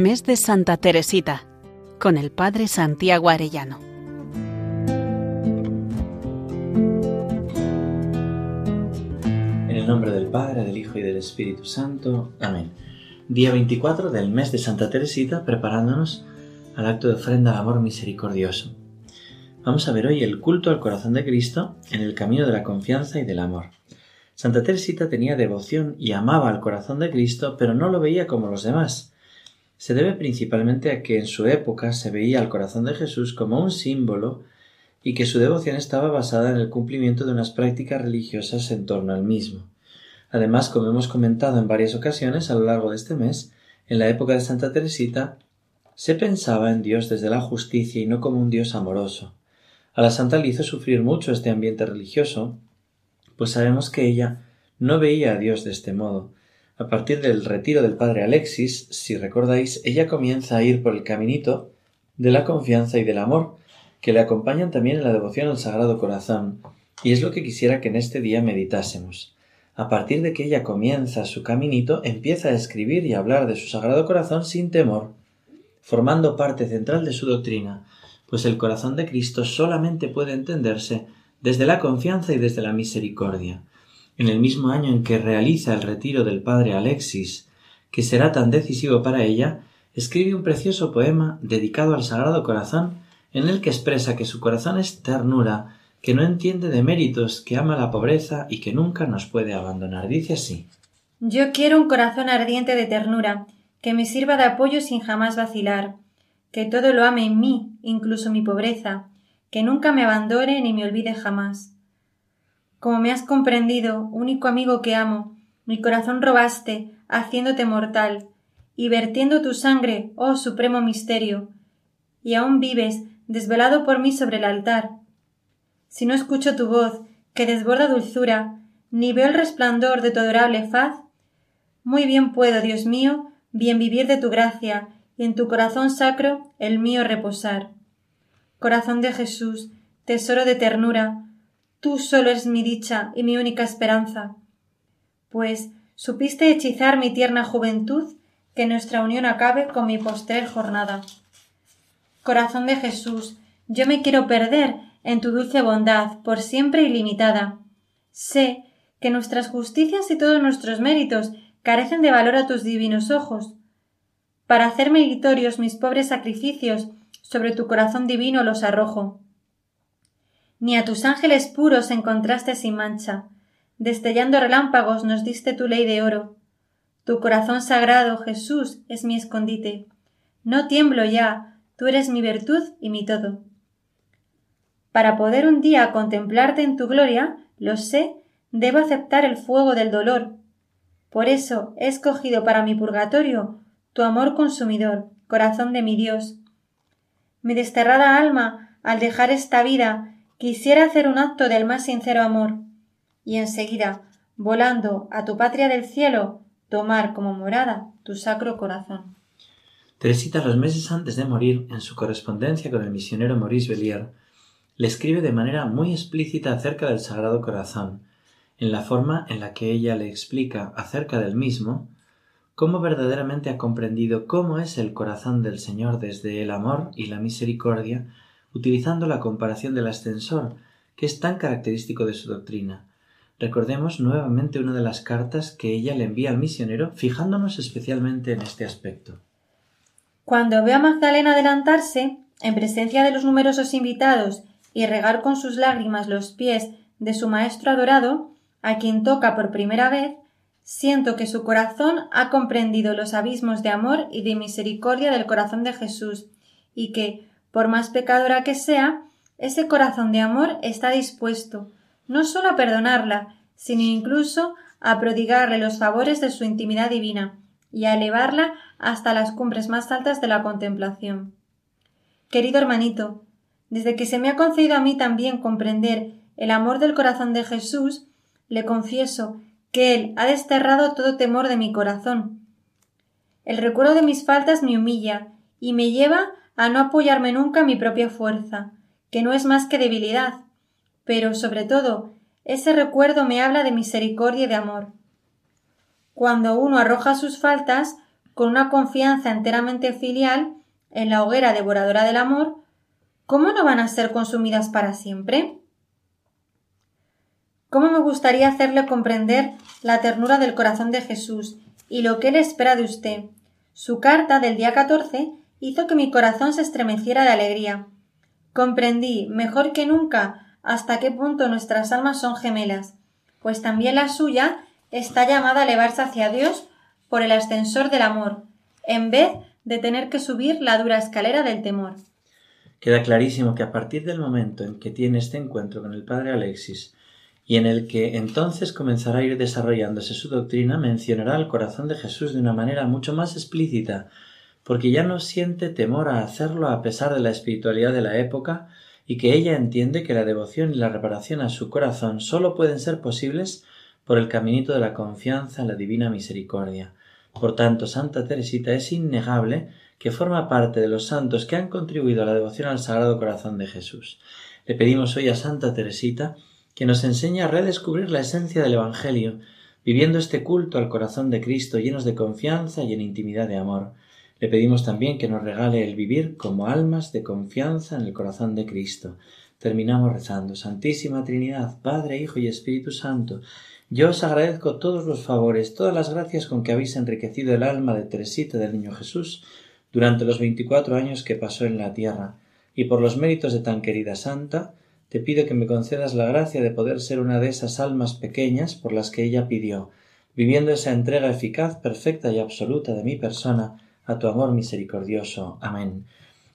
Mes de Santa Teresita, con el Padre Santiago Arellano. En el nombre del Padre, del Hijo y del Espíritu Santo. Amén. Día 24 del mes de Santa Teresita, preparándonos al acto de ofrenda al amor misericordioso. Vamos a ver hoy el culto al corazón de Cristo en el camino de la confianza y del amor. Santa Teresita tenía devoción y amaba al corazón de Cristo, pero no lo veía como los demás. Se debe principalmente a que en su época se veía al corazón de Jesús como un símbolo y que su devoción estaba basada en el cumplimiento de unas prácticas religiosas en torno al mismo. Además, como hemos comentado en varias ocasiones a lo largo de este mes, en la época de Santa Teresita se pensaba en Dios desde la justicia y no como un Dios amoroso. A la santa le hizo sufrir mucho este ambiente religioso, pues sabemos que ella no veía a Dios de este modo. A partir del retiro del padre Alexis, si recordáis, ella comienza a ir por el caminito de la confianza y del amor, que le acompañan también en la devoción al Sagrado Corazón, y es lo que quisiera que en este día meditásemos. A partir de que ella comienza su caminito, empieza a escribir y hablar de su Sagrado Corazón sin temor, formando parte central de su doctrina, pues el corazón de Cristo solamente puede entenderse desde la confianza y desde la misericordia. En el mismo año en que realiza el retiro del padre Alexis, que será tan decisivo para ella, escribe un precioso poema dedicado al Sagrado Corazón, en el que expresa que su corazón es ternura, que no entiende de méritos, que ama la pobreza y que nunca nos puede abandonar. Dice así Yo quiero un corazón ardiente de ternura, que me sirva de apoyo sin jamás vacilar, que todo lo ame en mí, incluso mi pobreza, que nunca me abandone ni me olvide jamás. Como me has comprendido, único amigo que amo, mi corazón robaste, haciéndote mortal, y vertiendo tu sangre, oh supremo misterio, y aún vives, desvelado por mí sobre el altar. Si no escucho tu voz, que desborda dulzura, ni veo el resplandor de tu adorable faz, muy bien puedo, Dios mío, bien vivir de tu gracia, y en tu corazón sacro el mío reposar. Corazón de Jesús, tesoro de ternura, tú solo eres mi dicha y mi única esperanza. Pues supiste hechizar mi tierna juventud, que nuestra unión acabe con mi postrer jornada. Corazón de Jesús, yo me quiero perder en tu dulce bondad, por siempre ilimitada. Sé que nuestras justicias y todos nuestros méritos carecen de valor a tus divinos ojos. Para hacer meritorios mis pobres sacrificios, sobre tu corazón divino los arrojo. Ni a tus ángeles puros encontraste sin mancha, destellando relámpagos nos diste tu ley de oro. Tu corazón sagrado, Jesús, es mi escondite. No tiemblo ya, tú eres mi virtud y mi todo. Para poder un día contemplarte en tu gloria, lo sé, debo aceptar el fuego del dolor. Por eso he escogido para mi purgatorio tu amor consumidor, corazón de mi Dios, mi desterrada alma, al dejar esta vida, quisiera hacer un acto del más sincero amor, y enseguida, volando a tu patria del cielo, tomar como morada tu sacro corazón. Teresita, los meses antes de morir, en su correspondencia con el misionero Maurice Bellier, le escribe de manera muy explícita acerca del Sagrado Corazón, en la forma en la que ella le explica acerca del mismo, cómo verdaderamente ha comprendido cómo es el corazón del Señor desde el amor y la misericordia, utilizando la comparación del ascensor, que es tan característico de su doctrina. Recordemos nuevamente una de las cartas que ella le envía al misionero, fijándonos especialmente en este aspecto. Cuando veo a Magdalena adelantarse, en presencia de los numerosos invitados, y regar con sus lágrimas los pies de su maestro adorado, a quien toca por primera vez, Siento que su corazón ha comprendido los abismos de amor y de misericordia del corazón de Jesús, y que, por más pecadora que sea, ese corazón de amor está dispuesto no sólo a perdonarla, sino incluso a prodigarle los favores de su intimidad divina y a elevarla hasta las cumbres más altas de la contemplación. Querido hermanito, desde que se me ha concedido a mí también comprender el amor del corazón de Jesús, le confieso que Él ha desterrado todo temor de mi corazón. El recuerdo de mis faltas me humilla y me lleva a no apoyarme nunca mi propia fuerza, que no es más que debilidad, pero sobre todo ese recuerdo me habla de misericordia y de amor. Cuando uno arroja sus faltas, con una confianza enteramente filial en la hoguera devoradora del amor, ¿cómo no van a ser consumidas para siempre? ¿Cómo me gustaría hacerle comprender la ternura del corazón de Jesús y lo que él espera de usted? Su carta del día 14 hizo que mi corazón se estremeciera de alegría. Comprendí, mejor que nunca, hasta qué punto nuestras almas son gemelas, pues también la suya está llamada a elevarse hacia Dios por el ascensor del amor, en vez de tener que subir la dura escalera del temor. Queda clarísimo que a partir del momento en que tiene este encuentro con el padre Alexis y en el que entonces comenzará a ir desarrollándose su doctrina, mencionará el corazón de Jesús de una manera mucho más explícita, porque ya no siente temor a hacerlo a pesar de la espiritualidad de la época y que ella entiende que la devoción y la reparación a su corazón sólo pueden ser posibles por el caminito de la confianza en la divina misericordia. Por tanto, Santa Teresita es innegable que forma parte de los santos que han contribuido a la devoción al Sagrado Corazón de Jesús. Le pedimos hoy a Santa Teresita que nos enseñe a redescubrir la esencia del Evangelio, viviendo este culto al corazón de Cristo llenos de confianza y en intimidad de amor. Le pedimos también que nos regale el vivir como almas de confianza en el corazón de Cristo. Terminamos rezando. Santísima Trinidad, Padre, Hijo y Espíritu Santo, yo os agradezco todos los favores, todas las gracias con que habéis enriquecido el alma de Teresita del Niño Jesús durante los veinticuatro años que pasó en la tierra, y por los méritos de tan querida santa, te pido que me concedas la gracia de poder ser una de esas almas pequeñas por las que ella pidió, viviendo esa entrega eficaz, perfecta y absoluta de mi persona a tu amor misericordioso. Amén.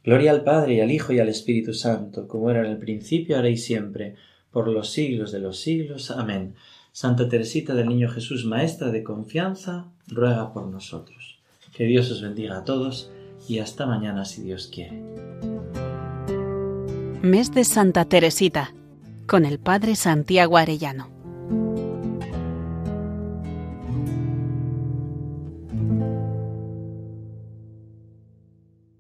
Gloria al Padre y al Hijo y al Espíritu Santo, como era en el principio, ahora y siempre, por los siglos de los siglos. Amén. Santa Teresita del Niño Jesús, Maestra de confianza, ruega por nosotros. Que Dios os bendiga a todos y hasta mañana si Dios quiere. Mes de Santa Teresita, con el Padre Santiago Arellano.